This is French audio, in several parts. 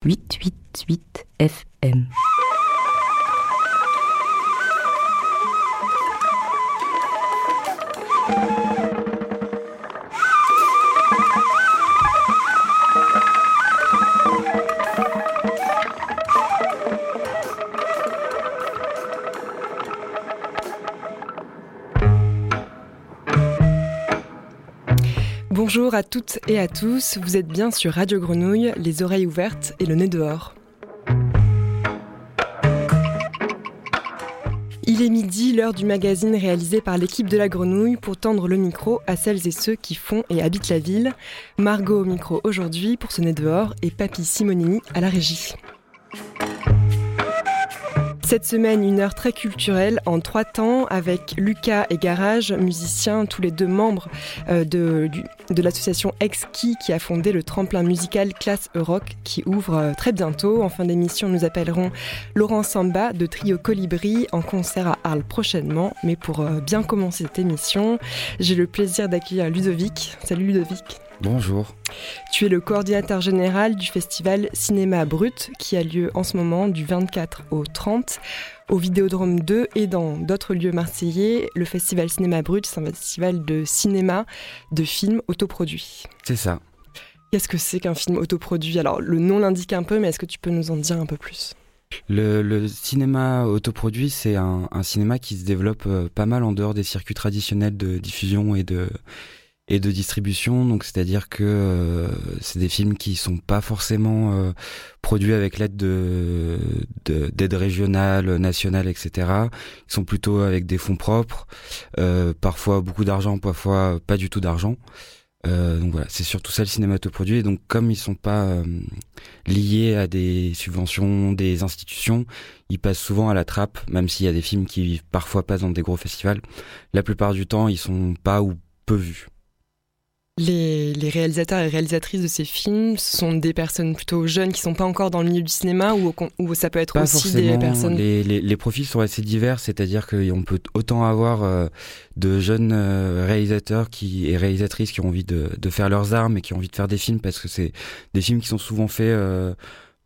888 FM. Bonjour à toutes et à tous, vous êtes bien sur Radio Grenouille, les oreilles ouvertes et le nez dehors. Il est midi, l'heure du magazine réalisé par l'équipe de la Grenouille pour tendre le micro à celles et ceux qui font et habitent la ville. Margot au micro aujourd'hui pour ce nez dehors et Papy Simonini à la régie. Cette semaine, une heure très culturelle en trois temps avec Lucas et Garage, musiciens, tous les deux membres euh, de, l'association Exki qui a fondé le tremplin musical Classe Euroc qui ouvre euh, très bientôt. En fin d'émission, nous appellerons Laurent Samba de Trio Colibri en concert à Arles prochainement. Mais pour euh, bien commencer cette émission, j'ai le plaisir d'accueillir Ludovic. Salut Ludovic. Bonjour. Tu es le coordinateur général du festival Cinéma Brut qui a lieu en ce moment du 24 au 30 au Vidéodrome 2 et dans d'autres lieux marseillais. Le festival Cinéma Brut, c'est un festival de cinéma, de films autoproduits. C'est ça. Qu'est-ce que c'est qu'un film autoproduit? Alors le nom l'indique un peu, mais est-ce que tu peux nous en dire un peu plus? Le, cinéma autoproduit, c'est un, un, cinéma qui se développe euh, pas mal en dehors des circuits traditionnels de diffusion et de, et de distribution. Donc c'est-à-dire que euh, c'est des films qui sont pas forcément euh, produits avec l'aide de d'aide régionale, nationale, etc. Ils sont plutôt avec des fonds propres, euh, parfois beaucoup d'argent, parfois pas du tout d'argent. donc voilà, c'est surtout ça le cinématoproduit. Et donc comme ils sont pas liés à des subventions, des institutions, ils passent souvent à la trappe, même s'il y a des films qui parfois passent dans des gros festivals. La plupart du temps, ils sont pas ou peu vus. Les, réalisateurs et réalisatrices de ces films sont des personnes plutôt jeunes qui sont pas encore dans le milieu du cinéma ou, ou ça peut être aussi des personnes. Les, les, profils sont assez divers, c'est-à-dire qu'on peut autant avoir euh, de jeunes euh, réalisateurs qui, et réalisatrices qui ont envie de, de, faire leurs armes et qui ont envie de faire des films parce que c'est des films qui sont souvent faits. Euh,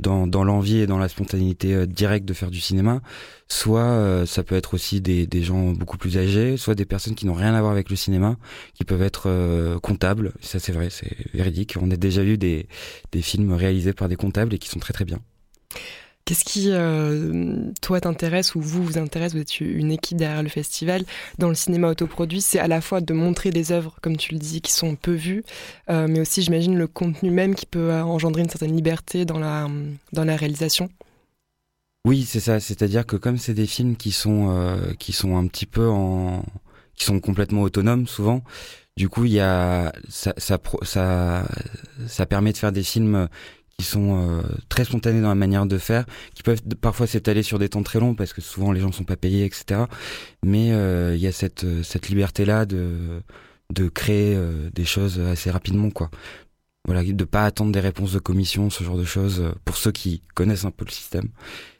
dans, dans l'envie et dans la spontanéité euh, directe de faire du cinéma, soit euh, ça peut être aussi des, des gens beaucoup plus âgés, soit des personnes qui n'ont rien à voir avec le cinéma, qui peuvent être euh, comptables. Ça c'est vrai, c'est véridique. On a déjà vu des, des films réalisés par des comptables et qui sont très très bien. Qu'est-ce qui, euh, toi, t'intéresse ou vous vous intéresse? Vous êtes une équipe derrière le festival. Dans le cinéma autoproduit, c'est à la fois de montrer des œuvres, comme tu le dis, qui sont peu vues, euh, mais aussi, j'imagine, le contenu même qui peut engendrer une certaine liberté dans la, dans la réalisation. Oui, c'est ça. C'est-à-dire que comme c'est des films qui sont, euh, qui sont un petit peu en, qui sont complètement autonomes souvent. Du coup, il y a ça, ça permet de faire des films qui sont euh, très spontanés dans la manière de faire, qui peuvent parfois s'étaler sur des temps très longs parce que souvent les gens sont pas payés, etc. Mais euh, il y a cette euh, cette liberté là de de créer des choses assez rapidement, quoi. Voilà, de pas attendre des réponses de commission, ce genre de choses, pour ceux qui connaissent un peu le système.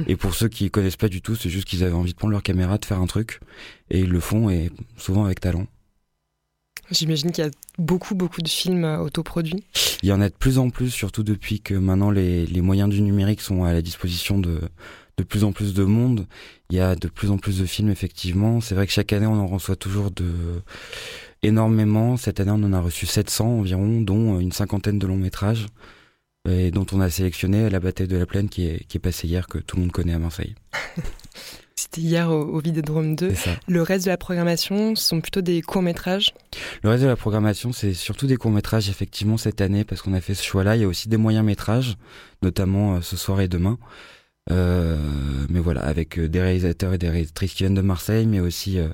Et pour ceux qui connaissent pas du tout, c'est juste qu'ils avaient envie de prendre leur caméra, de faire un truc, et ils le font, et souvent avec talent. J'imagine qu'il y a beaucoup, beaucoup de films euh, autoproduits. Il y en a de plus en plus, surtout depuis que maintenant les, les moyens du numérique sont à la disposition de, de plus en plus de monde. Il y a de plus en plus de films, effectivement. C'est vrai que chaque année, on en reçoit toujours de énormément. Cette année, on en a reçu 700 environ, dont une cinquantaine de longs métrages, et dont on a sélectionné La bataille de la plaine, qui est, qui est passée hier, que tout le monde connaît à Marseille. C'était hier au, au Vidéodrome 2. Le reste de la programmation sont plutôt des courts-métrages Le reste de la programmation, c'est surtout des courts-métrages, effectivement, cette année, parce qu'on a fait ce choix-là. Il y a aussi des moyens-métrages, notamment euh, ce soir et demain. Euh, mais voilà, avec euh, des réalisateurs et des réalisatrices qui viennent de Marseille, mais aussi euh,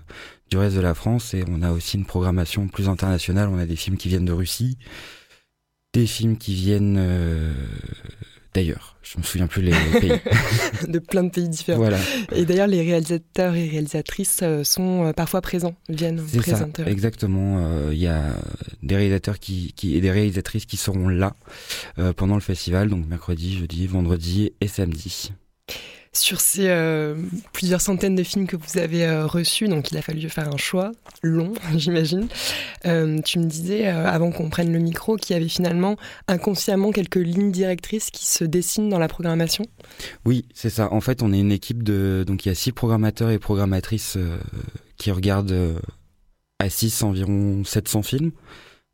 du reste de la France. Et on a aussi une programmation plus internationale. On a des films qui viennent de Russie, des films qui viennent d'ailleurs. Je me souviens plus les pays. de plein de pays différents. Voilà. Et d'ailleurs, les réalisateurs et réalisatrices euh, sont euh, parfois présents, viennent présenter. Exactement. Euh, il y a des réalisateurs qui, qui, et des réalisatrices qui seront là pendant le festival, donc mercredi, jeudi, vendredi et samedi. Sur ces euh, plusieurs centaines de films que vous avez euh, reçus, donc il a fallu faire un choix long, j'imagine. Euh, tu me disais, avant qu'on prenne le micro, qu'il y avait finalement inconsciemment quelques lignes directrices qui se dessinent dans la programmation. Oui, c'est ça. En fait, on est une équipe de... Donc il y a six programmateurs et programmatrices qui regardent à six environ 700 films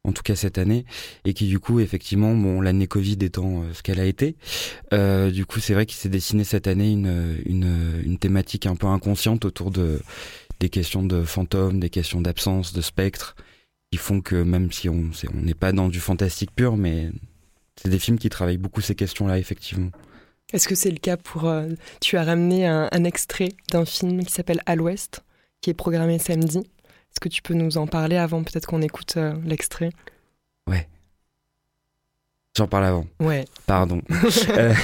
en tout cas cette année, et qui du coup, effectivement, bon, l'année Covid étant euh, ce qu'elle a été, euh, du coup, c'est vrai qu'il s'est dessiné cette année une, une, une, thématique un peu inconsciente autour de des questions de fantômes, des questions d'absence, de spectres, qui font que même si on on n'est pas dans du fantastique pur, mais c'est des films qui travaillent beaucoup ces questions-là, effectivement. Est-ce que c'est le cas pour... Euh, tu as ramené un, un extrait d'un film qui s'appelle À l'Ouest, qui est programmé samedi? Est-ce que tu peux nous en parler avant peut-être qu'on écoute euh, l'extrait? Ouais. J'en parle avant. Ouais. Pardon. Euh,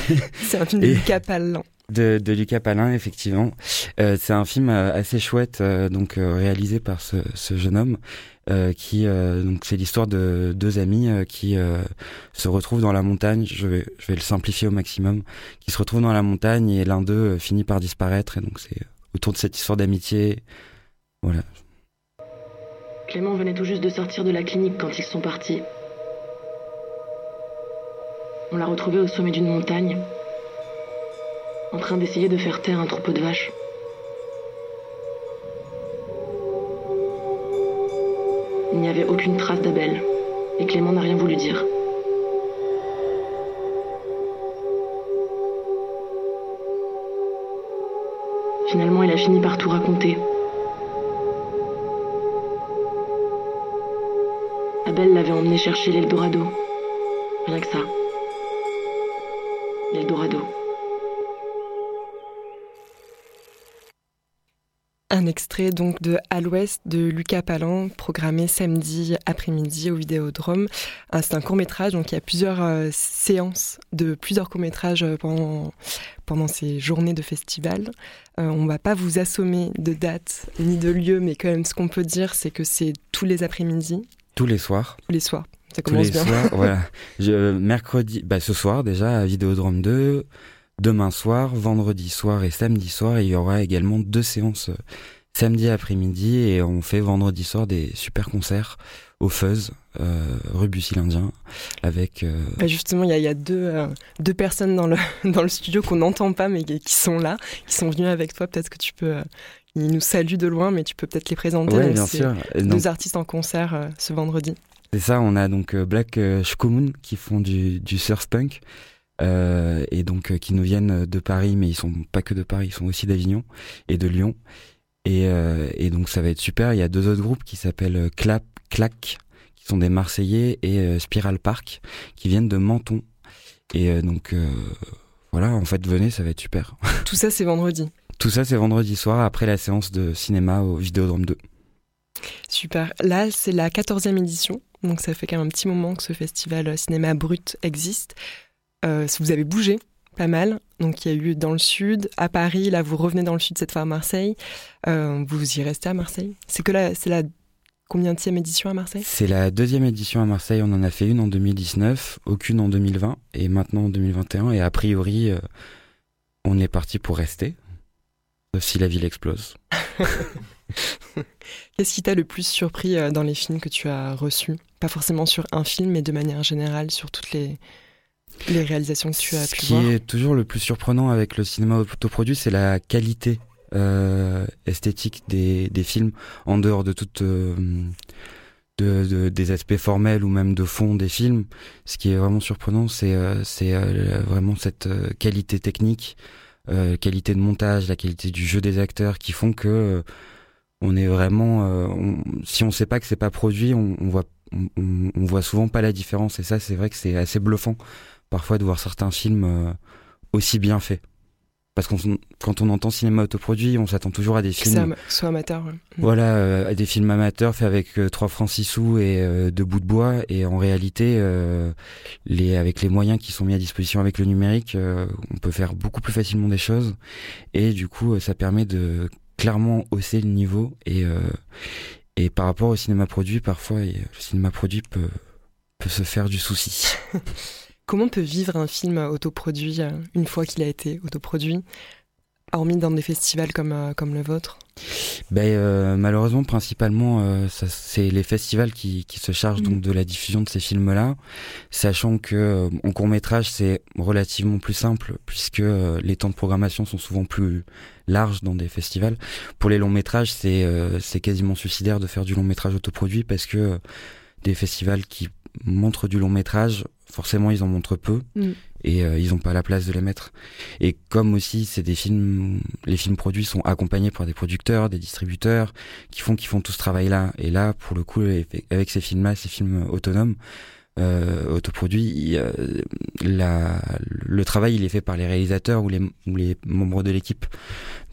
c'est un film de Lucas Palin. De, de, Lucas Palin, effectivement. Euh, c'est un film assez chouette, donc réalisé par ce, ce jeune homme, qui donc c'est l'histoire de deux amis qui se retrouvent dans la montagne. Je vais, je vais le simplifier au maximum. Qui se retrouvent dans la montagne et l'un d'eux finit par disparaître. Et donc c'est autour de cette histoire d'amitié. Voilà, Clément venait tout juste de sortir de la clinique quand ils sont partis. On l'a retrouvé au sommet d'une montagne, en train d'essayer de faire taire un troupeau de vaches. Il n'y avait aucune trace d'Abel, et Clément n'a rien voulu dire. Finalement, il a fini par tout raconter. Abel l'avait emmené chercher l'Eldorado. Rien que ça. L'Eldorado. Un extrait donc de À l'Ouest de Lucas Palin, programmé samedi après-midi au Vidéodrome. C'est un court métrage, donc il y a plusieurs euh, séances de plusieurs courts métrages euh, pendant, ces journées de festival. Euh, on va pas vous assommer de dates ni de lieux, mais quand même ce qu'on peut dire, c'est que c'est tous les après-midi, tous les soirs. Tous les soirs. Ça commence Tous les bien. Soirs, voilà. Je, mercredi, bah ce soir déjà à Vidéodrome 2, demain soir, vendredi soir et samedi soir. Et il y aura également deux séances euh, samedi après-midi et on fait vendredi soir des super concerts au Fuzz, euh, rue avec... Euh... Bah justement, il y a, y a deux, euh, deux personnes dans le, dans le studio qu'on n'entend pas mais qui sont là, qui sont venues avec toi. Peut-être que tu peux ils nous saluent de loin, mais tu peux peut-être les présenter. Oui, bien sûr. Deux artistes en concert euh, ce vendredi. C'est ça, on a donc euh, Black euh, Shkomun qui font du, du surf punk. Euh, et donc qui nous viennent de Paris, mais ils sont pas que de Paris, ils sont aussi d'Avignon et de Lyon. Et, et, donc ça va être super. Il y a deux autres groupes qui s'appellent Clap, Clac, qui sont des Marseillais, et Spiral Park, qui viennent de Menton. Et donc voilà, en fait, venez, ça va être super. Tout ça, c'est vendredi. Tout ça, c'est vendredi soir après la séance de cinéma au Vidéodrome 2. Super. Là, c'est la 14e édition, donc ça fait quand même un petit moment que ce festival cinéma brut existe. Euh, vous avez bougé pas mal. Donc il y a eu dans le sud, à Paris, là vous revenez dans le sud cette fois à Marseille. Euh, vous y restez à Marseille C'est que là, c'est la combien de édition à Marseille? C'est la deuxième édition à Marseille. On en a fait une en 2019, aucune en 2020 et maintenant en 2021. Et a priori, euh, on est parti pour rester si la ville explose. Qu'est-ce qui t'a le plus surpris euh, dans les films que tu as reçus? Pas forcément sur un film, mais de manière générale sur toutes les, les réalisations que tu as pu voir? Ce qui est toujours le plus surprenant avec le cinéma autoproduit, c'est la qualité euh, esthétique des, des, films en dehors de toute euh, de, de, des aspects formels ou même de fond des films. Ce qui est vraiment surprenant, c'est euh, euh, vraiment cette qualité technique euh, qualité de montage, la qualité du jeu des acteurs qui font que euh, on est vraiment, euh, on, si on sait pas que c'est pas produit, on, on voit, on, on, voit souvent pas la différence. Et ça, c'est vrai que c'est assez bluffant parfois de voir certains films euh, aussi bien faits. Parce qu'on quand on entend cinéma autoproduit, on s'attend toujours à des films soit amateur. Ouais. Voilà, euh, à des films amateurs faits avec euh, trois francs six sous et euh, deux bouts de bois. Et en réalité, euh, les avec les moyens qui sont mis à disposition avec le numérique, euh, on peut faire beaucoup plus facilement des choses. Et du coup, ça permet de clairement hausser le niveau. Et et par rapport au cinéma produit, parfois, le cinéma produit peut peut se faire du souci. Comment peut vivre un film autoproduit une fois qu'il a été autoproduit hormis dans des festivals comme, comme le vôtre? Ben, malheureusement, principalement, c'est les festivals qui, qui se chargent donc mm. de la diffusion de ces films-là, sachant que en court métrage c'est relativement plus simple puisque les temps de programmation sont souvent plus larges dans des festivals. Pour les longs métrages, c'est c'est quasiment suicidaire de faire du long métrage autoproduit parce que des festivals qui montrent du long métrage, forcément ils en montrent peu mm. et euh, ils n'ont pas la place de les mettre. Et comme aussi c'est des films, les films produits sont accompagnés par des producteurs, des distributeurs qui font qui font tout ce travail-là. Et là, pour le coup, avec ces films-là, ces films autonomes, autoproduit, euh, la, le travail il est fait par les réalisateurs ou les, ou les membres de l'équipe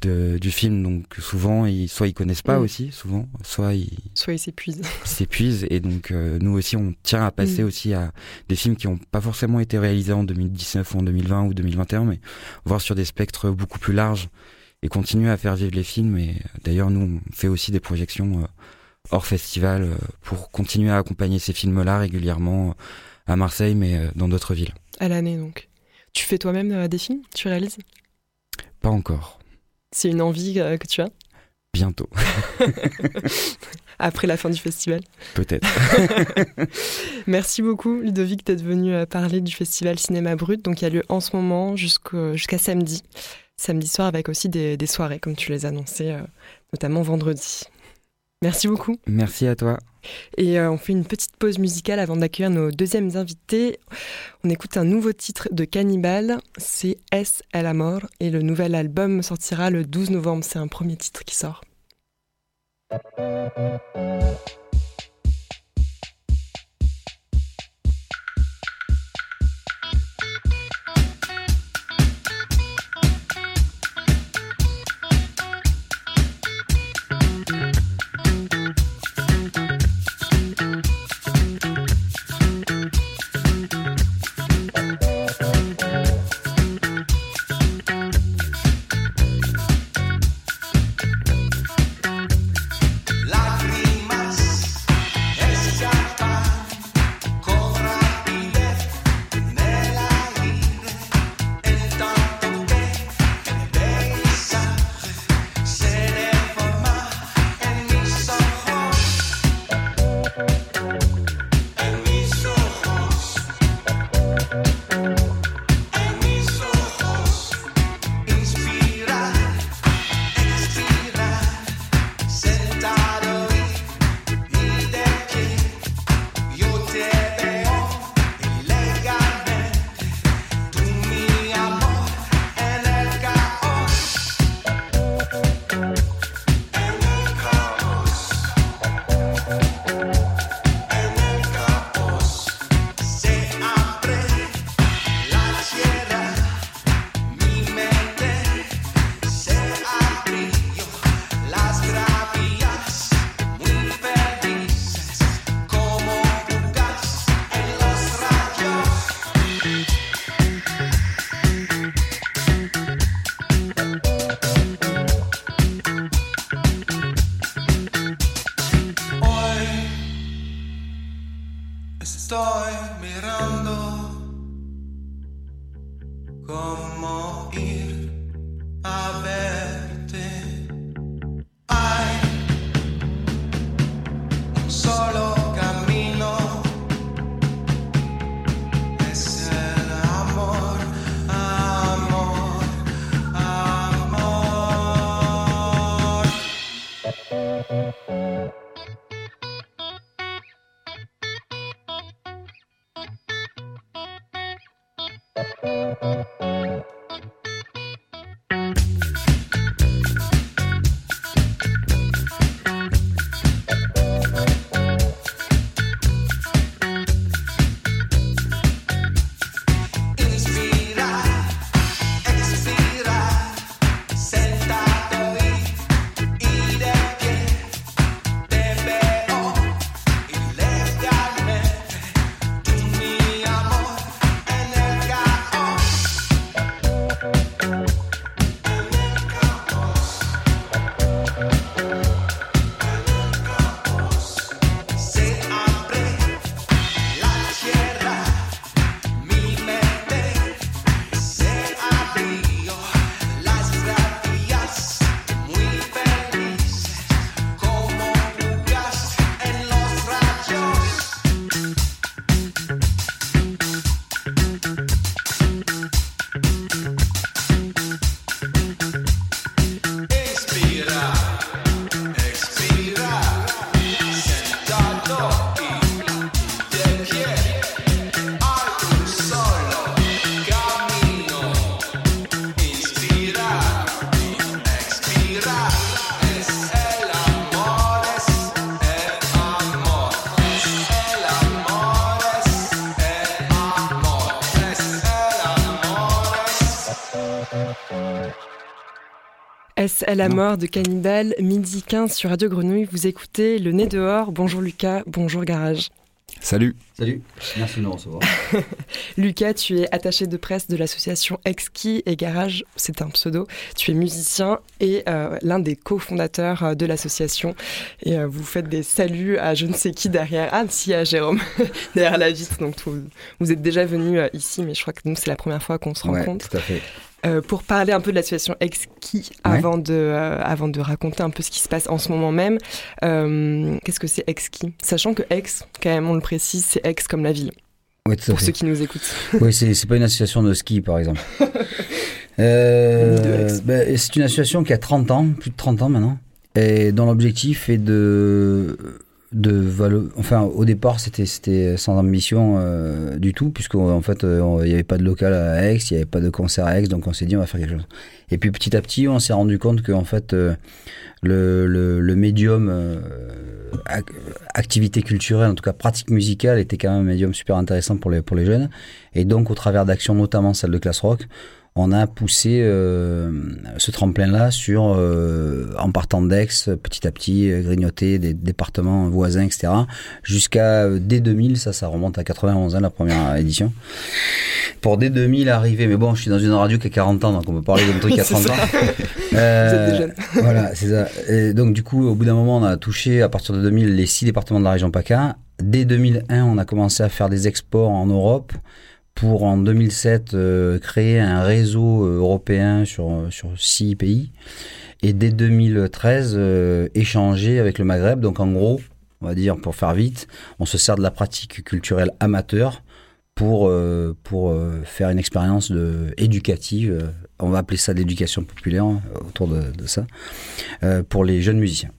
de, du film. Donc souvent, ils, soit ils connaissent pas mm. aussi, souvent, soit ils soit ils s'épuisent. S'épuisent et donc euh, nous aussi on tient à passer mm. aussi à des films qui ont pas forcément été réalisés en 2019 ou en 2020 ou 2021, mais voir sur des spectres beaucoup plus larges et continuer à faire vivre les films. Et d'ailleurs, nous on fait aussi des projections euh, hors festival euh, pour continuer à accompagner ces films-là régulièrement à Marseille, mais dans d'autres villes. À l'année donc. Tu fais toi-même des films? Tu réalises? Pas encore. C'est une envie euh, que tu as? Bientôt. Après la fin du festival Peut-être. Merci beaucoup Ludovic d'être venu euh, parler du festival Cinéma Brut. Donc il y a lieu en ce moment jusqu'à samedi. Samedi soir avec aussi des, soirées comme tu les annonçais, euh, notamment vendredi. Merci beaucoup. Merci à toi. Et euh, on fait une petite pause musicale avant d'accueillir nos deuxièmes invités. On écoute un nouveau titre de Cannibal, c'est Es el amor, et le nouvel album sortira le 12 novembre. C'est un premier titre qui sort. À la mort de Cannibal, midi 15 sur Radio Grenouille Vous écoutez Le Nez dehors. Bonjour Lucas, bonjour Garage. Salut. Salut, merci de nous recevoir. Lucas, tu es attaché de presse de l'association Exki et Garage, c'est un pseudo. Tu es musicien et euh, l'un des cofondateurs euh, de l'association. Et euh, vous faites des saluts à je ne sais qui derrière. Ah, si, à Jérôme, derrière la vitre. Donc vous, vous êtes déjà venu ici, mais je crois que nous, c'est la première fois qu'on se Ouais, rencontre. tout à fait. Euh, pour parler un peu de la situation Exki, avant, de, euh, avant de raconter un peu ce qui se passe en ce moment même, euh, qu'est-ce que c'est Exki? Sachant que Ex, quand même, on le précise, c'est Ex comme la ville, Oui, pour fait. ceux qui nous écoutent. Oui, c'est c'est pas une association de ski, par exemple. Euh, Ni de ex. ben, c'est une association qui a 30 ans, plus de 30 ans maintenant, et dont l'objectif est de de enfin au départ c'était c'était sans ambition euh, du tout puisque en fait euh, il n'y avait pas de local à Aix il n'y avait pas de concert à Aix donc on s'est dit on va faire quelque chose. Et puis petit à petit on s'est rendu compte que en fait euh, le, le, le médium euh, ac- activité culturelle en tout cas pratique musicale était quand même un médium super intéressant pour les pour les jeunes. Et donc au travers d'actions notamment celle de classe rock on a poussé euh, ce tremplin-là sur, euh, en partant d'Aix, petit à petit, euh, grignoter des départements voisins, etc. Jusqu'à dès 2000, ça, ça remonte à 91, hein, la première édition. Pour dès 2000 arriver, mais bon, je suis dans une radio qui a 40 ans, donc on peut parler d'un truc C'est 30 ça. ans. Voilà, c'est ça. Et donc du coup, au bout d'un moment, on a touché à partir de 2000 les six départements de la région PACA. Dès 2001, on a commencé à faire des exports en Europe pour en 2007 euh, créer un réseau euh, européen sur sur six pays. Et dès 2013, euh, échanger avec le Maghreb. Donc en gros, on va dire pour faire vite, on se sert de la pratique culturelle amateur pour euh, euh, faire une expérience éducative. euh, on va appeler ça d'éducation populaire hein, autour de, ça euh, pour les jeunes musiciens.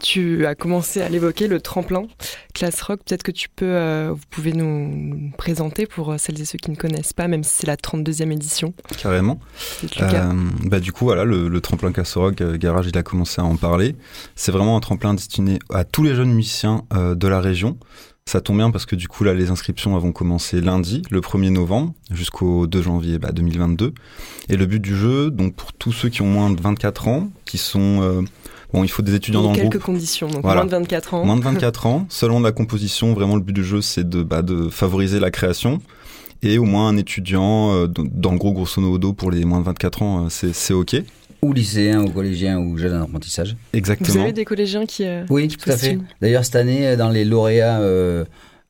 Tu as commencé à l'évoquer, le tremplin classe rock. Peut-être que tu peux, euh, vous pouvez nous présenter pour euh, celles et ceux qui ne connaissent pas, même si c'est la 32e édition. Carrément. Euh, bah, du coup, voilà, le, le tremplin Casserock, euh, Garage, il a commencé à en parler. C'est vraiment un tremplin destiné à tous les jeunes musiciens de la région. Ça tombe bien parce que du coup, là, les inscriptions vont commencer lundi, le 1er novembre, jusqu'au 2 janvier bah, 2022. Et le but du jeu, donc pour tous ceux qui ont moins de 24 ans, qui sont... bon, il faut des étudiants dans a le quelques groupe. conditions, donc Voilà. moins de 24 ans. Moins de 24 ans, selon la composition, vraiment le but du jeu c'est de, bah, de favoriser la création. Et au moins un étudiant, euh, dans le gros grosso modo pour les moins de 24 ans, euh, c'est c'est ok. Ou lycéens, ou collégiens, ou jeunes en apprentissage. Vous Exactement. avez des collégiens qui. euh, Oui, qui tout à fait. D'ailleurs, cette année, dans les lauréats euh,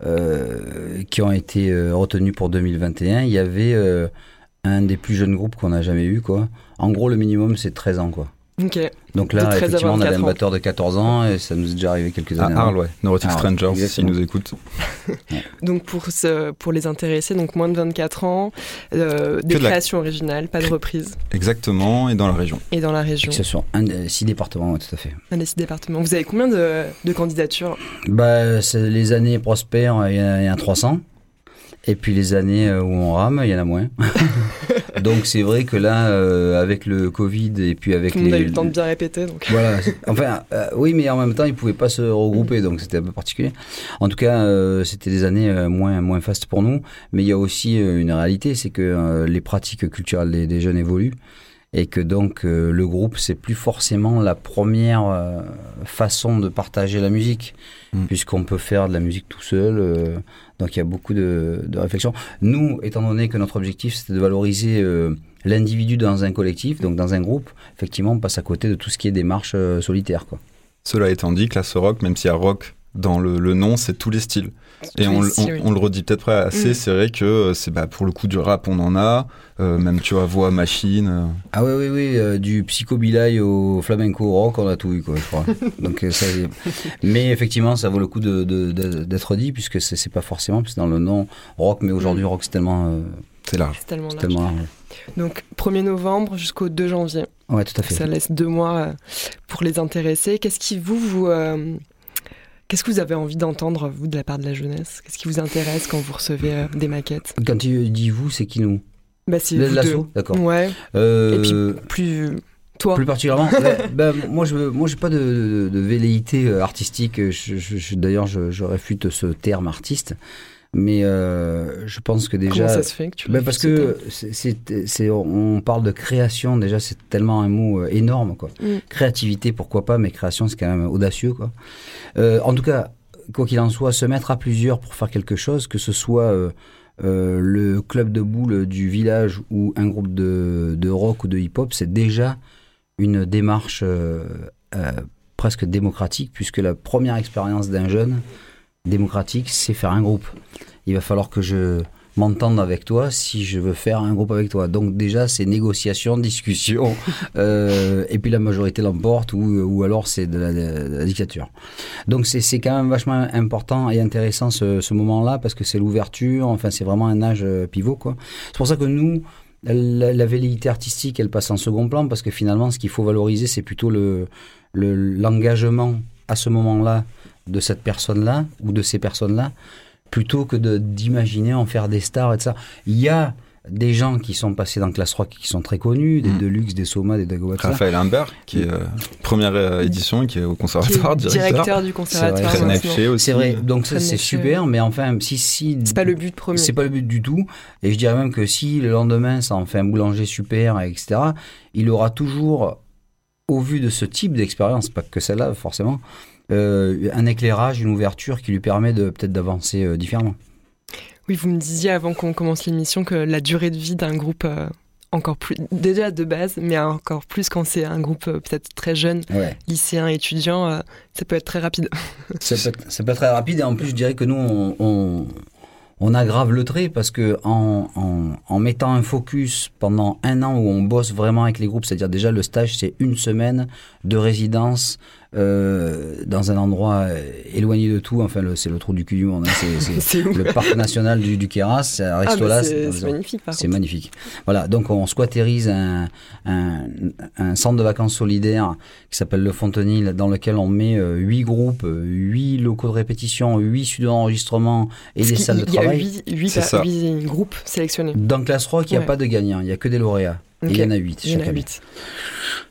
euh, qui ont été euh, retenus pour 2021, il y avait euh, un des plus jeunes groupes qu'on a jamais eu, quoi. En gros, le minimum, c'est 13 ans, quoi. Donc là, 13 à effectivement, on avait 24 un batteur de 14 ans et ça nous est déjà arrivé quelques À années. Arles, ouais. Neurotic Arles, Strangers, s'ils nous écoutent. Donc pour, ce, pour les intéresser, donc moins de 24 ans, euh, des de la- créations originales, pas de reprise, Exactement, et dans la région. et dans la région, Que ce soit un, euh, six départements, ouais, tout à fait. dans les six départements. Vous avez combien de, de candidatures? Bah, les années prospères, il y, a- y en a 300. Et puis les années euh, où on rame, il y en a moins. donc c'est vrai que là, euh, avec le Covid et puis avec Tout le monde a les... eu le temps de bien répéter, donc. Voilà. Enfin, euh, oui, mais en même temps, ils pouvaient pas se regrouper, donc c'était un peu particulier. En tout cas, euh, c'était des années moins moins fastes pour nous. Mais il y a aussi une réalité, c'est que euh, les pratiques culturelles des, des jeunes évoluent et que donc euh, le groupe c'est plus forcément la première euh, façon de partager la musique, Mm. puisqu'on peut faire de la musique tout seul. Donc il y a beaucoup de, de réflexions. Nous, étant donné que notre objectif c'était de valoriser euh, l'individu dans un collectif, donc dans un groupe, effectivement, on passe à côté de tout ce qui est démarche euh, solitaire. Cela étant dit, classe rock, même s'il y a rock dans le nom, c'est tous les styles. Et on, le- styles, on- oui. on le redit peut-être pas assez, Mm. c'est vrai que euh, c'est bah, pour le coup du rap, on en a. euh, même, tu vois, voix, machine. euh, Ah oui, oui, oui, euh, du psychobilai au flamenco au rock, on a tout eu, quoi, je crois. Donc, ça, mais effectivement, ça vaut le coup de, de- de- d'être dit, puisque c'est, pas forcément, parce que dans le nom rock, mais aujourd'hui, rock, c'est tellement, euh, c'est large. C'est tellement large. tellement large. Donc 1er novembre jusqu'au 2 janvier. Ouais, tout à fait. Ça laisse deux mois pour les intéresser. Qu'est-ce qui vous, vous euh, qu'est-ce que vous avez envie d'entendre vous de la part de la jeunesse? Qu'est-ce qui vous intéresse quand vous recevez euh, des maquettes? Quand tu dis vous, c'est qui nous? Bah c'est deux. D'accord. Ouais. Euh, Et puis plus toi. Plus particulièrement, ben, ben, moi je moi j'ai pas de, de, de velléité euh, artistique. Je, je- je- D'ailleurs, je, je réfute ce terme artiste. Mais euh, je pense que déjà. Comment ça se fait que tu ben parce que c'est, on parle de création, déjà, c'est tellement un mot euh, énorme. Quoi. Mm. Créativité, pourquoi pas, mais création, c'est quand même audacieux. Quoi. Euh, en tout cas, quoi qu'il en soit, se mettre à plusieurs pour faire quelque chose, que ce soit euh, euh, le club de boules du village ou un groupe de, de rock ou de hip-hop, c'est déjà une démarche euh, euh, presque démocratique, puisque la première expérience d'un jeune démocratique, c'est faire un groupe. Il va falloir que je m'entendre avec toi si je veux faire un groupe avec toi. Donc déjà, c'est négociation, discussion, euh, et puis la majorité l'emporte, ou, ou alors c'est de la, dictature. Donc c'est quand même vachement important et intéressant ce, ce moment-là, parce que c'est l'ouverture, enfin c'est vraiment un âge euh, pivot. C'est pour ça que nous, la, la artistique, elle passe en second plan, parce que finalement, ce qu'il faut valoriser, c'est plutôt le le- l'engagement à ce moment-là de cette personne-là, ou de ces personnes-là, plutôt que d'imaginer en faire des stars et de ça. Il y a des gens qui sont passés dans Classe 3 qui sont très connus, des Mm. Deluxe, des Soma, des Dagobah. Raphaël Imbert, qui est euh, première euh, édition, qui est au conservatoire, Qui est directeur. directeur du conservatoire. C'est vrai. vrai, donc c'est super, mais enfin, si, si. C'est pas le but premier. C'est pas le but du tout. Et je dirais même que si le lendemain ça en fait un boulanger super, etc., il aura toujours, au vu de ce type d'expérience, pas que celle-là forcément, euh, un éclairage, une ouverture qui lui permet de peut-être d'avancer euh, différemment. Oui, vous me disiez avant qu'on commence l'émission que la durée de vie d'un groupe, euh, encore plus, déjà de base, mais encore plus quand c'est un groupe peut-être très jeune, Ouais. lycéen, étudiant, ça peut être très rapide. Ça peut, être- ça peut être très rapide et en plus je dirais que nous on, on, on aggrave le trait parce que en, en, en mettant un focus pendant un an où on bosse vraiment avec les groupes, c'est-à-dire déjà le stage c'est une semaine de résidence euh, dans un endroit euh, éloigné de tout, enfin c'est le trou du cul du monde, hein. c'est, le parc national du, du Queyras, c'est à Ah, Restolas, c'est magnifique c'est magnifique. Voilà, donc on squattérise un, un, un centre de vacances solidaire qui s'appelle le Fontenil, dans lequel on met euh, huit groupes, huit locaux de répétition, huit studios d'enregistrement et Parce des salles de Il y a travail. huit, groupes sélectionnés. Dans Classe Rock, il n'y a Ouais. pas de gagnants, il n'y a que des lauréats. Et il y en a huit Il y en a huit.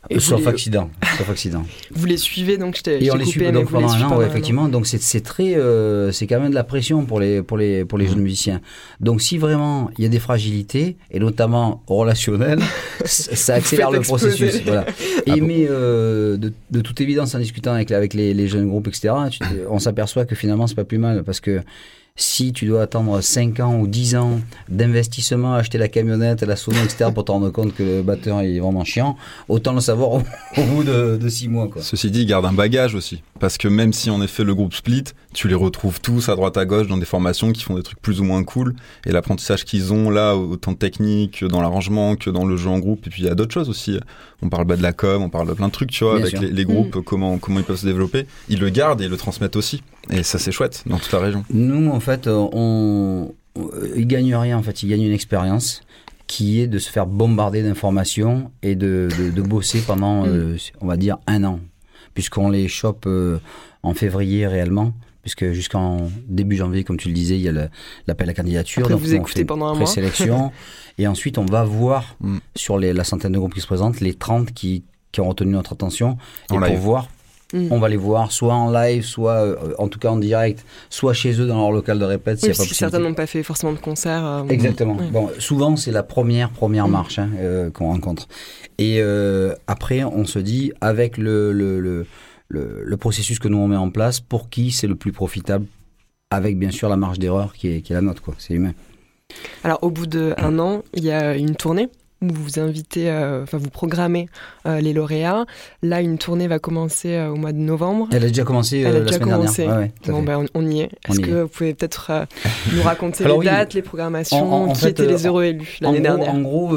Et Sauf les- accident. Sauf accident. Vous les suivez, donc je t'ai Et on les suit donc pendant un an, ouais, effectivement. Donc c'est très, euh, c'est quand même de la pression pour les pour les pour les Mhm. jeunes musiciens. Donc si vraiment il y a des fragilités et notamment relationnelles, ça accélère le exploser. processus. Voilà. Et Ah bon mais euh, de, de toute évidence, en discutant avec avec les, les jeunes groupes, etc., tu- on s'aperçoit que finalement c'est pas plus mal parce que si tu dois attendre 5 ans ou 10 ans d'investissement, acheter la camionnette, la sono, etc., pour te rendre compte que le batteur est vraiment chiant, autant le savoir au, au bout de 6 mois. Quoi. Ceci dit, il garde un bagage aussi. Parce que même si est fait le groupe split, tu les retrouves tous à droite à gauche dans des formations qui font des trucs plus ou moins cool. Et l'apprentissage qu'ils ont là, autant technique que dans l'arrangement, que dans le jeu en groupe. Et puis il y a d'autres choses aussi. On parle bah, de la com, on parle de plein de trucs, tu vois, Bien avec les, les groupes, comment, comment ils peuvent se développer. Ils le gardent et ils le transmettent aussi. Et ça, c'est chouette dans toute la région. Nous, en fait, euh, on, on- ils gagnent rien. En fait, ils gagnent une expérience qui est de se faire bombarder d'informations et de, de, de bosser pendant, euh, on va dire, un an, puisqu'on les chope euh, en février réellement. Puisque jusqu'en début janvier, comme tu le disais, il y a le- l'appel à candidature. Après, Donc, vous on écoutez fait pendant un une mois. présélection. et ensuite, on va voir Mm. sur les, la centaine de groupes qui se présentent, les 30 qui, qui ont retenu notre attention. En et pour live. voir Mm. on va les voir soit en live, soit euh, en tout cas en direct, soit chez eux dans leur local de répète. Oui, parce pas que certains n'ont pas fait forcément de concert. euh, Exactement. Ouais. Bon, souvent c'est la première première Mm. marche hein, euh, qu'on rencontre. Et après, on se dit avec le le, le le le processus que nous on met en place, pour qui c'est le plus profitable, avec bien sûr la marge d'erreur qui est qui est la nôtre quoi. C'est humain. Alors, au bout d'un an, il y a une tournée où vous invitez, euh, enfin, vous programmez euh, les lauréats. Là, une tournée va commencer euh, au mois de novembre. Elle a déjà commencé Elle a la déjà semaine commencé. dernière. Ouais, ouais, Bon, ben, on, on y est. Est-ce que vous pouvez peut-être nous raconter Alors les oui. dates, les programmations, En- en- en qui fait, étaient les heureux élus l'année dernière? en gros,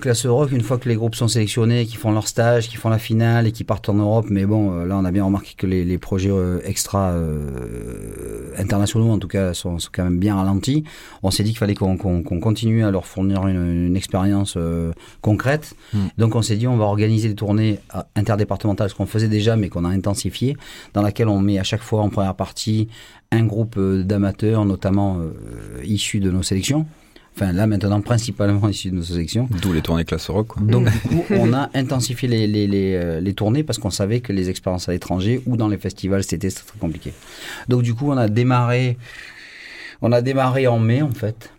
classe rock, une fois que les groupes sont sélectionnés, qui font leur stage, qui font la finale et qui partent en Europe, mais bon, là, on a bien remarqué que les, les projets extra internationaux, en tout cas, sont, sont quand même bien ralentis. On s'est dit qu'il fallait qu'on continue à leur fournir une, une expérience euh, concrète. Mm. Donc, on s'est dit, on va organiser des tournées euh, interdépartementales, ce qu'on faisait déjà, mais qu'on a intensifié, dans laquelle on met à chaque fois en première partie un groupe euh, d'amateurs, notamment euh, issus de nos sélections. Enfin, là, maintenant, principalement issus de nos sélections. D'où les tournées classe rock, quoi. Donc, du coup, on a intensifié les, les, les, les tournées parce qu'on savait que les expériences à l'étranger ou dans les festivals, c'était très, très compliqué. Donc, du coup, on a démarré On a démarré en mai en fait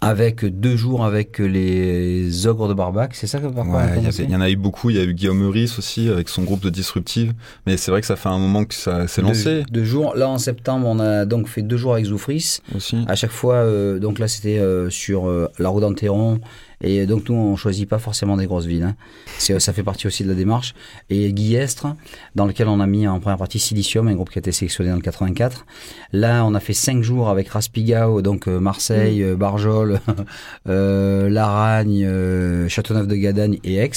avec deux jours avec les ogres de Barbac, c'est ça que ouais, il y, en a eu beaucoup. Il y a eu Guillaume Meurice aussi avec son groupe de Disruptive. Mais c'est vrai que ça fait un moment que ça s'est lancé. Deux, jours. Là en septembre, on a donc fait deux jours avec Zoufris. Aussi. À chaque fois, euh, donc là c'était euh, sur euh, la route d'Anteron et donc nous, on choisit pas forcément des grosses villes. Hein. Ça fait partie aussi de la démarche. Et Guillestre, dans lequel on a mis en première partie Silicium, un groupe qui a été sélectionné dans le 84. Là, on a fait cinq jours avec Raspigao, donc euh, Marseille, euh, Barjol, euh, Laragne, euh, Châteauneuf de Gadagne et Aix.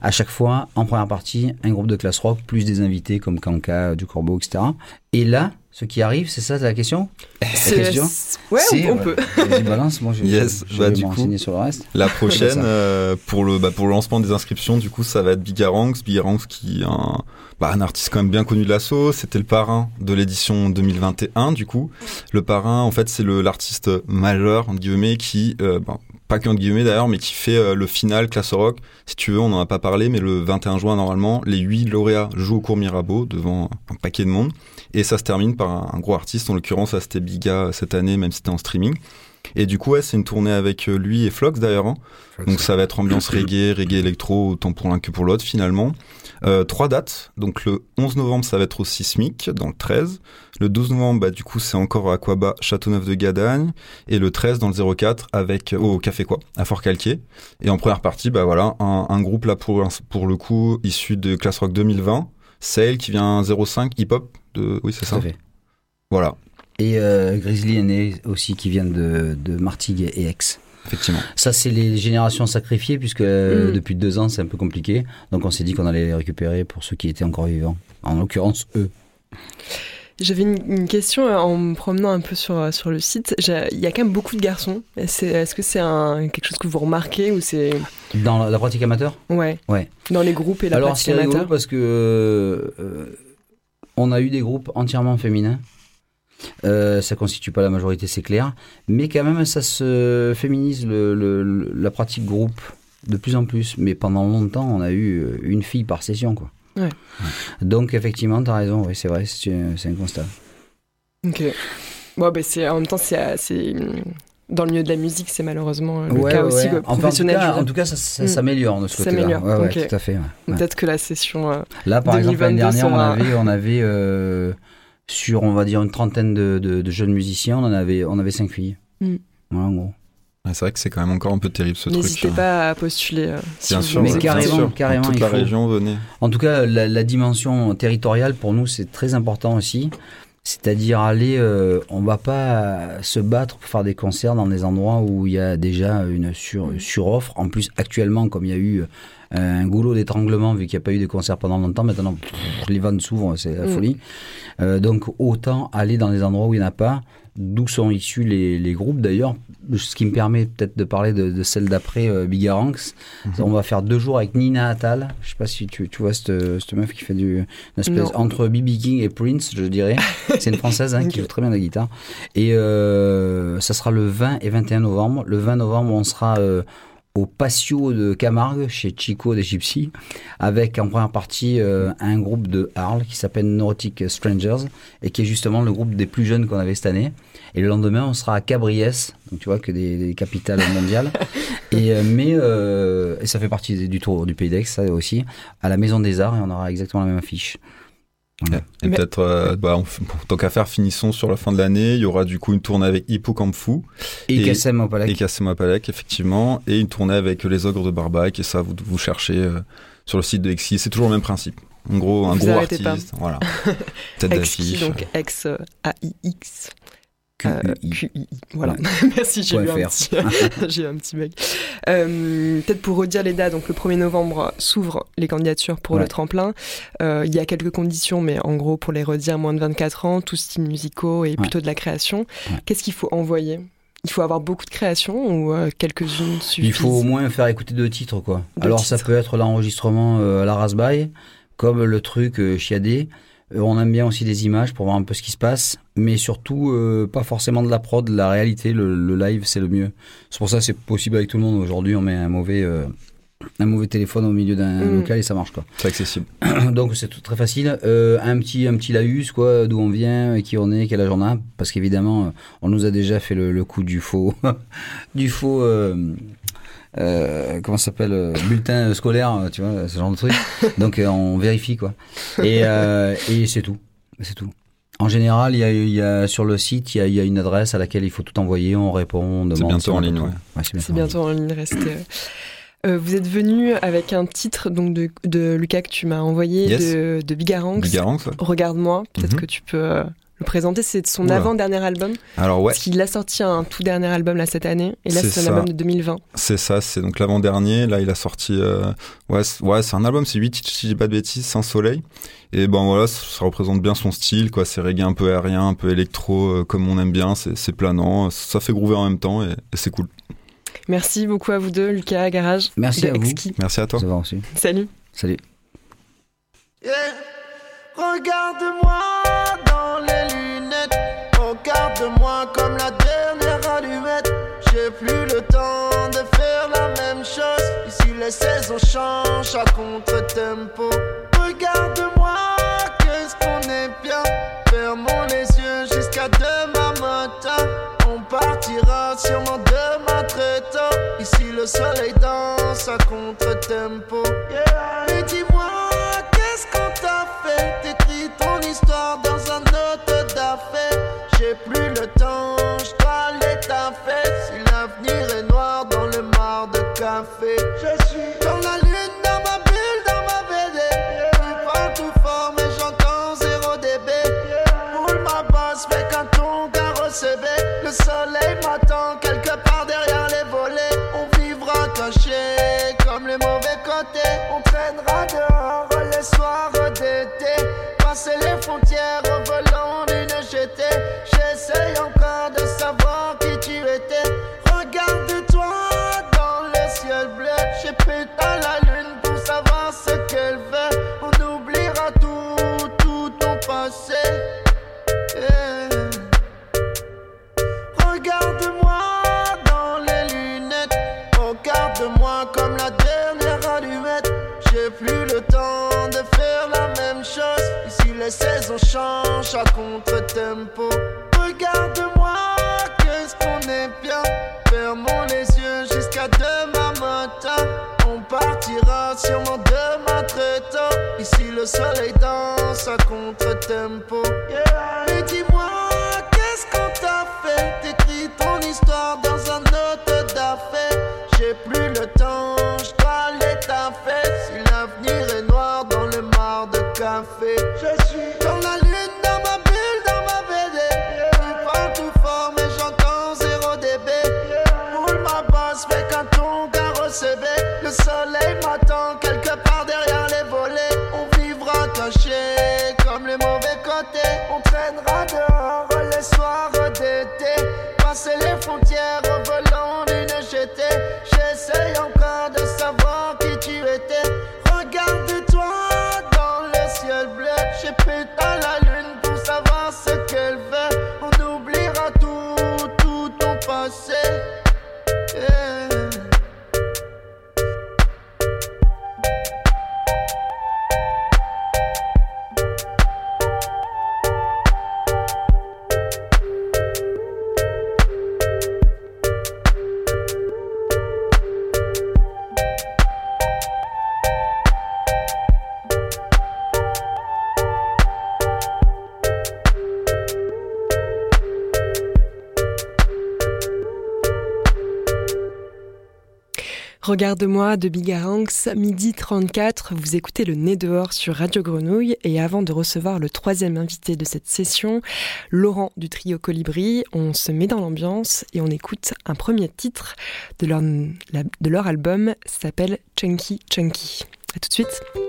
À chaque fois, en première partie, un groupe de classe rock, plus des invités comme Kanka, Du Corbeau, etc. Et là, ce qui arrive, c'est ça la question La question Ouais, on, peut. balance, moi je, yes, je, bah, du coup, sur le reste. La prochaine, euh, pour, le, bah, pour le lancement des inscriptions, du coup, ça va être Bigaranx. Bigaranx qui est un, bah, un artiste quand même bien connu de l'assaut. C'était le parrain de l'édition 2021, du coup. Le parrain, en fait, c'est l'artiste majeur, entre guillemets, qui, euh, bah, pas qu'entre guillemets d'ailleurs, mais qui fait euh, le final classe rock. Si tu veux, on n'en a pas parlé, mais le 21 juin, normalement, les huit lauréats jouent au cours Mirabeau devant un paquet de monde. Et ça se termine par un, gros artiste, en l'occurrence, c'était Biga cette année, même si c'était en streaming. Et du coup, ouais, c'est une tournée avec euh, lui et Flox d'ailleurs. Hein. Donc ça va être ambiance reggae, reggae électro, autant pour l'un que pour l'autre finalement. Euh, trois dates. Donc le 11 novembre, ça va être au Sismic, dans le 13. Le 12 novembre, bah, du coup, c'est encore à Aquaba, Châteauneuf de Gadagne. Et le 13, dans le 04, avec, au Café Quoi, à Fort-Calquier. Et en première partie, bah voilà, un, un groupe là pour, pour le coup, issu de Class Rock 2020. Sale qui vient 05, hip-hop, oui, c'est ça. Voilà. Et euh, Grizzly Aîné aussi qui vient de, de Martigues et Aix. Effectivement. Ça, c'est les générations sacrifiées, puisque euh, mm. depuis deux ans, c'est un peu compliqué. Donc, on s'est dit qu'on allait les récupérer pour ceux qui étaient encore vivants. En l'occurrence, eux. J'avais une, question euh, en me promenant un peu sur, sur le site. Il y a quand même beaucoup de garçons. Est-ce que c'est quelque chose que vous remarquez ou c'est dans la pratique amateur? Ouais. Ouais. Dans les groupes et la pratique amateur? Alors parce que on a eu des groupes entièrement féminins. Euh, ça constitue pas la majorité, c'est clair. Mais quand même, ça se féminise la pratique groupe de plus en plus. Mais pendant longtemps, on a eu euh, une fille par session. Quoi. Donc, effectivement, tu as raison, oui, c'est vrai, c'est un constat. Ok. Bon, ben en même temps, c'est, dans le milieu de la musique, c'est malheureusement le cas aussi professionnel. en, tout cas, ça, mm. s'améliore de ce côté-là. tout à fait. Peut-être que la session. Euh, Là, par exemple, l'année dernière, on avait, on avait euh, sur, on va dire, une trentaine de, de, jeunes musiciens, on en avait, on avait cinq filles. Mm. Voilà, en gros. c'est vrai que c'est quand même encore un peu terrible ce truc. N'hésitez pas à postuler. Euh, bien sûr, mais carrément, carrément. toute la région, venez. En tout cas, la, la dimension territoriale pour nous, c'est très important aussi. C'est-à-dire aller, euh, on va pas se battre pour faire des concerts dans des endroits où il y a déjà une sur, mm. suroffre. En plus, actuellement, comme il y a eu euh, un goulot d'étranglement vu qu'il n'y a pas eu de concerts pendant longtemps, maintenant les vannes s'ouvrent, c'est la mm. folie. Euh, donc autant aller dans des endroits où il n'y en a pas d'où sont issus les, les groupes d'ailleurs, ce qui me permet peut-être de parler de, de celle d'après euh, Bigaranx. Mhm. On va faire deux jours avec Nina Attal. Je sais pas si tu, tu vois cette, cette meuf qui fait du une espèce entre BB King et Prince, je dirais. C'est une française hein, qui joue très bien la guitare. Et euh, ça sera le 20 et 21 novembre. Le 20 novembre, on sera euh, au Patio de Camargue chez Chico des Gypsy avec en première partie euh, un groupe de Arles qui s'appelle Neurotic Strangers et qui est justement le groupe des plus jeunes qu'on avait cette année. Et le lendemain on sera à Cabriès donc tu vois que des, capitales mondiales. Et euh, mais euh, et ça fait partie du tour du Pays d'Aix ça aussi à la Maison des Arts et on aura exactement la même affiche et peut-être, euh, bah, tant qu'à faire, finissons sur la fin de l'année. Il y aura du coup une tournée avec Hippocampu. Et, et Kassem Et Kassem effectivement. Et une tournée avec les Ogres de Barbac. Et ça, vous, vous cherchez euh, sur le site de Exi. C'est toujours le même principe. En gros, un gros artiste. Pas. Voilà. Tête d'affiche. Donc X-A-I-X. Euh, voilà. Merci, j'ai eu, un petit, j'ai un petit bug. Euh, peut-être pour redire les dates, donc le 1er novembre s'ouvrent les candidatures pour le tremplin. Euh, il y a quelques conditions, mais en gros, pour les redire, moins de 24 ans, tous styles musicaux et plutôt de la création. Qu'est-ce qu'il faut envoyer? Il faut avoir beaucoup de créations ou quelques-unes suffisent Il faut au moins faire écouter deux titres, quoi. Alors ça peut être l'enregistrement à la Raspberry, comme le truc chiadé. Euh, on aime bien aussi des images pour voir un peu ce qui se passe, mais surtout euh, pas forcément de la prod, la réalité, le, live c'est le mieux. C'est pour ça que c'est possible avec tout le monde. Aujourd'hui on met un mauvais, euh, un mauvais téléphone au milieu d'un Mm. local et ça marche quoi. C'est accessible. Donc c'est tout- très facile. Euh, un petit un petit laïus quoi, d'où on vient, qui on est, quel âge on a, parce qu'évidemment on nous a déjà fait le, le coup du faux du faux. Euh, comment ça s'appelle euh, bulletin scolaire, euh, tu vois, ce genre de truc. Donc euh, on vérifie quoi. Et, euh, et c'est tout, c'est tout. En général, il y a, il y a sur le site, il y, a, il y a une adresse à laquelle il faut tout envoyer, on répond, on demande. C'est bientôt en ligne, ouais. c'est C'est bientôt. en ligne. bientôt en ligne, restez. Euh, vous êtes venu avec un titre donc de, de Lucas que tu m'as envoyé Yes. de, de Bigaranx. Bigaranx, ouais. Regarde-moi, peut-être Mhm. que tu peux euh, le présenter. C'est de son avant-dernier album. Alors ouais, Parce qu'il a sorti un tout dernier album là cette année. Et là, C'est un ça. album de 2020. c'est ça, c'est donc l'avant-dernier. Là, il a sorti. euh, ouais, c'est- ouais, c'est un album, c'est 8 titres, si je dis pas de bêtises, sans soleil. Et ben voilà, ça, ça représente bien son style, quoi. C'est reggae un peu aérien, un peu électro, euh, comme on aime bien. C'est planant, ça fait groover en même temps et, et c'est cool. Merci beaucoup à vous deux, Lucas Garage. Merci à vous. Exquis. Merci à toi. Ça va aussi. Salut. Salut. Yeah. Regarde-moi J'ai plus le temps de faire la même chose. Ici, les saisons changent à contre-tempo. Regarde-moi, qu'est-ce qu'on est bien. Fermons les yeux jusqu'à demain matin. On partira sûrement demain très tôt. Ici, le soleil danse à contre-tempo. Et dis-moi, qu'est-ce qu'on t'a fait? T'écris ton histoire dans un note d'affaires. J'ai plus le temps, Regarde-moi de Bigaranx, midi 34, vous écoutez le nez dehors sur Radio Grenouille et avant de recevoir le troisième invité de cette session, Laurent du trio Colibri, on se met dans l'ambiance et on écoute un premier titre de leur, de leur album, s'appelle Chunky Chunky. A tout de suite.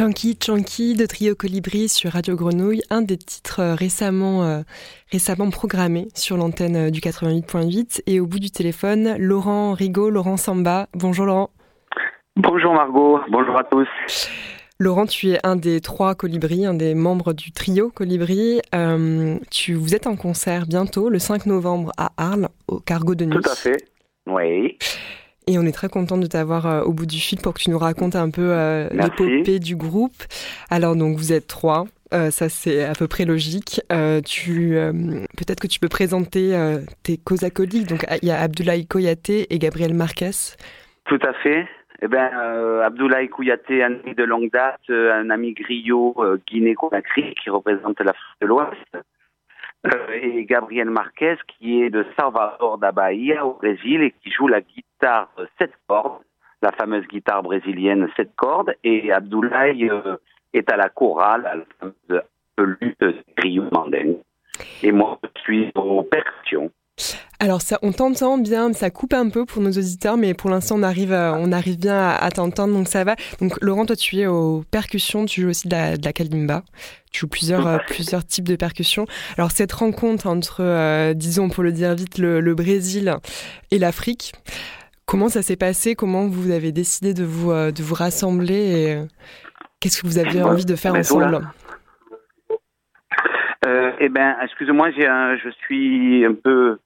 Chunky Chunky de Trio Colibri sur Radio Grenouille, un des titres euh, récemment, euh, récemment programmés sur l'antenne euh, du 88.8. Et au bout du téléphone, Laurent Rigaud, Laurent Samba. Bonjour Laurent. Bonjour Margot, bonjour à tous. Laurent, tu es un des trois colibris, un des membres du trio Colibri. tu, vous êtes en concert bientôt, le 5 novembre à Arles, au Cargo de Nuit. Tout à fait, oui. Et on est très content de t'avoir euh, au bout du fil pour que tu nous racontes un peu euh, l'épopée du groupe. Alors donc vous êtes trois, euh, ça c'est à peu près logique. tu peut-être que tu peux présenter tes causes acolytes. Donc il y a Abdoulaye Koyaté et Gabriel Marquez. Tout à fait. Eh ben, Abdoulaye Kouyaté, un ami de longue date, un ami griot Guinée-Conakry qui représente l'Afrique de l'Ouest. Euh, et Gabriel Marquez qui est de Salvador da Bahia au Brésil et qui joue la guitare 7 cordes, la fameuse guitare brésilienne 7 cordes, et Abdoulaye euh, est à la chorale, à la fameuse lutte griot mandingue. Et moi, je suis aux percussions. Alors ça, on t'entend bien, ça coupe un peu pour nos auditeurs, mais pour l'instant on arrive, on arrive bien à, t'entendre, donc ça va. Donc Laurent, toi tu es aux percussions, tu joues aussi de la, de la kalimba, tu joues plusieurs, euh, plusieurs types de percussions. Alors cette rencontre entre, euh, disons pour le dire vite, le, Brésil et l'Afrique, comment ça s'est passé? Comment vous avez décidé de vous, euh, de vous rassembler et qu'est-ce que vous aviez envie de faire ensemble? Eh ben, excusez-moi, je suis un peu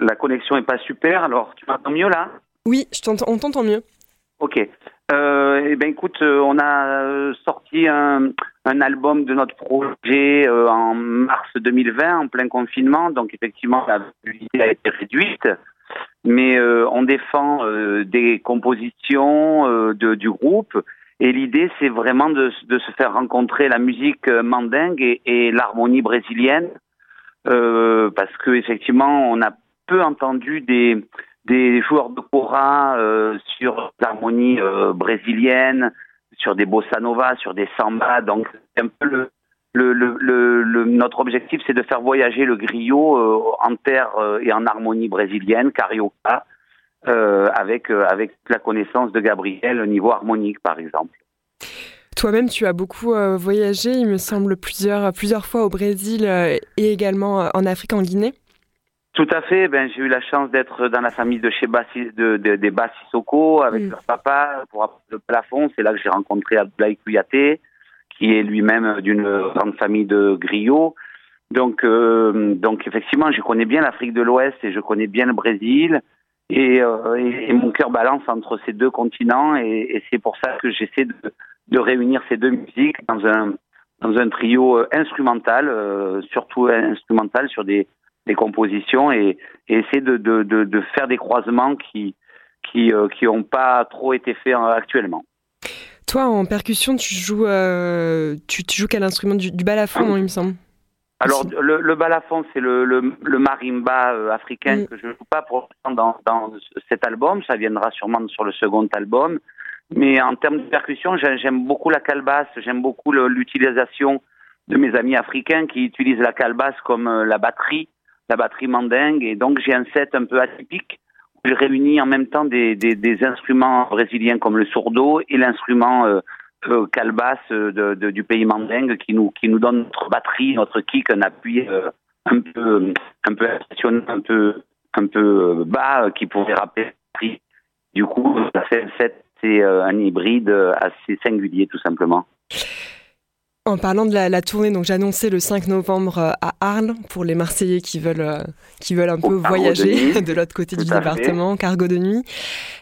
la connexion est pas super. Alors, tu m'entends mieux là? Oui, je t'entends, on t'entend mieux. Ok. Euh, eh ben écoute, euh, on a euh, sorti un, un, album de notre projet euh, en mars 2020, en plein confinement. Donc effectivement, la visibilité a été réduite, mais on défend des compositions de, du groupe. Et l'idée, c'est vraiment de, de, se faire rencontrer la musique mandingue et, et l'harmonie brésilienne, parce que effectivement, on a peu entendu des, joueurs de kora euh, sur l'harmonie euh, brésilienne, sur des bossa nova, sur des samba. Donc, un peu notre objectif, c'est de faire voyager le griot euh, en terre et en harmonie brésilienne, carioca, avec, avec la connaissance de Gabriel au niveau harmonique, par exemple. Toi-même, tu as beaucoup voyagé, il me semble, plusieurs, plusieurs fois au Brésil et également en Afrique, en Guinée. Tout à fait. Ben, j'ai eu la chance d'être dans la famille de chez Bassi, de, de, des Bassisoko avec leur papa pour le plafond. C'est là que j'ai rencontré Abdoulaye Kouyaté, qui est lui-même d'une grande famille de griots. Donc, euh, donc effectivement, je connais bien l'Afrique de l'Ouest et je connais bien le Brésil. Et, euh, et, mon cœur balance entre ces deux continents et, et c'est pour ça que j'essaie de, de, réunir ces deux musiques dans un dans un trio euh, instrumental, euh, surtout instrumental sur des des compositions et, essayer de, de, de, faire des croisements qui qui euh, qui n'ont pas trop été faits euh, actuellement. Toi, en percussion, tu joues euh, tu, tu, joues quel instrument? Du, balafon, il me semble. Alors le, le balafon, c'est le, le, marimba africain mm. que je ne joue pas pour dans, dans cet album. Ça viendra sûrement sur le second album. Mais en termes de percussion, j'aime beaucoup la calebasse. J'aime beaucoup l'utilisation de mes amis africains qui utilisent la calebasse comme la batterie la batterie mandingue. Et donc, j'ai un set un peu atypique où je réunis en même temps des, des, instruments brésiliens comme le sourdo et l'instrument euh, euh, de, du pays mandingue qui nous, qui nous donne notre batterie, notre kick, un appui euh, un peu, un peu un peu, bas qui pourrait rappeler Du coup, set, c'est un hybride assez singulier tout simplement. En parlant de la, tournée, donc annoncé le 5 novembre euh, à Arles pour les Marseillais qui veulent euh, qui veulent un peu voyager de, l'autre côté du département, cargo de nuit.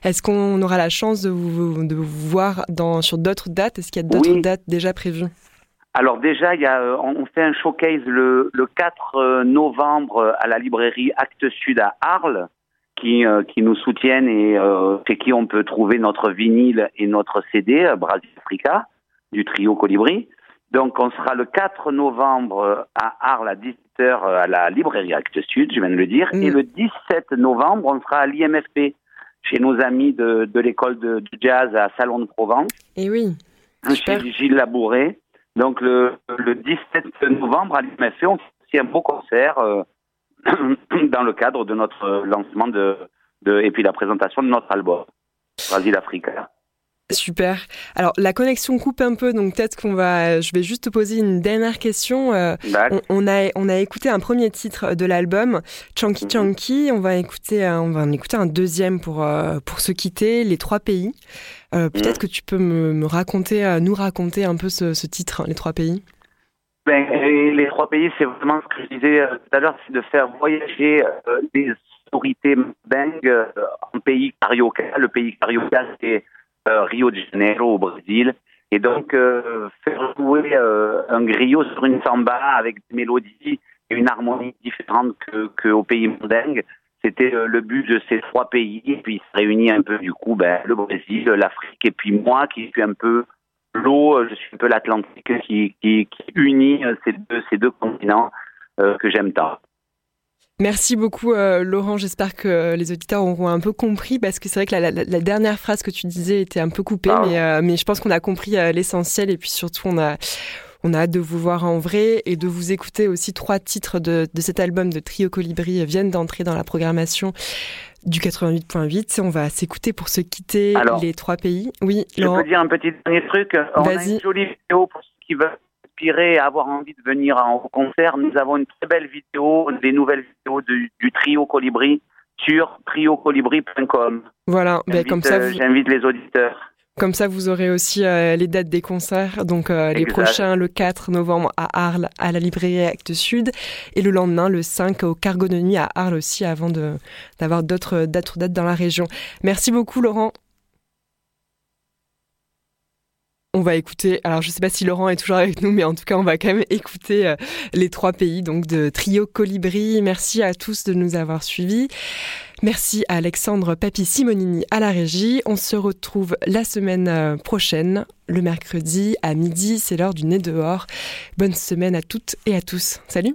Est-ce qu'on aura la chance de vous, de vous voir dans, sur d'autres dates? Est-ce qu'il y a d'autres dates déjà prévues? Alors déjà, il y a, euh, on fait un showcase le, le 4 novembre à la librairie Actes Sud à Arles, qui, qui nous soutiennent et chez qui on peut trouver notre vinyle et notre CD, Brasil Africa, du trio Colibri. Donc, on sera le 4 novembre à Arles à 17h à la librairie Actes Sud, je viens de le dire. Et mm. le 17 novembre, on sera à l'IMFP, chez nos amis de, de l'école de, jazz à Salon de Provence. Et oui. Chez Gilles Labouré. Donc, le, le 17 novembre à l'IMFP, on fait aussi un beau concert euh, dans le cadre de notre lancement de, de, et puis la présentation de notre album, Brasil Africa. Super. Alors la connexion coupe un peu, donc peut-être qu'on va. Je vais juste te poser une dernière question. Euh, on, a on a écouté un premier titre de l'album, Chunky mhm. Chunky. On va écouter on va en écouter un deuxième pour euh, pour se quitter, les trois pays. Euh, peut-être mhm. que tu peux me, raconter, nous raconter un peu ce, titre, les trois pays. Ben, les trois pays, c'est vraiment ce que je disais tout à l'heure, c'est de faire voyager des autorités dingues en pays carioca. Le pays carioca, c'est euh, Rio de Janeiro au Brésil. Et donc, euh, faire jouer euh, un griot sur une samba avec des mélodies et une harmonie différente que, que au pays mandingue, c'était le but de ces trois pays. Et puis, se réunit un peu, du coup, ben, le Brésil, l'Afrique, et puis moi, qui suis un peu l'eau, je suis un peu l'Atlantique, qui, qui, qui, unit ces deux, ces deux continents que j'aime tant. Merci beaucoup Laurent, j'espère que les auditeurs auront un peu compris parce que c'est vrai que la, dernière phrase que tu disais était un peu coupée, ah. mais, mais je pense qu'on a compris l'essentiel et puis surtout on a on a hâte de vous voir en vrai et de vous écouter aussi. Trois titres de, cet album de Trio Colibri viennent d'entrer dans la programmation du 88.8. On va s'écouter pour se quitter les trois pays. Oui, Je peux dire un petit dernier truc. On a une jolie vidéo pour ceux qui veulent inspirer et avoir envie de venir en concert. Nous avons une très belle vidéo, des nouvelles vidéos du, Trio Colibri sur triocolibri.com. Voilà, ben comme ça. Euh, j'invite les auditeurs. Comme ça, vous aurez aussi euh, les dates des concerts. Donc euh, les prochains, le 4 novembre à Arles, à la librairie Actes Sud, et le lendemain, le 5 au Cargo de Nuit à Arles aussi, avant d'avoir d'autres dates, dates dans la région. Merci beaucoup, Laurent. On va écouter, alors je ne sais pas si Laurent est toujours avec nous, mais en tout cas, on va quand même écouter euh, les trois pays donc de Trio Colibri. Merci à tous de nous avoir suivis. Merci à Alexandre Papi Simonini à la régie. On se retrouve la semaine euh, prochaine, le mercredi à midi. C'est l'heure du nez dehors. Bonne semaine à toutes et à tous. Salut!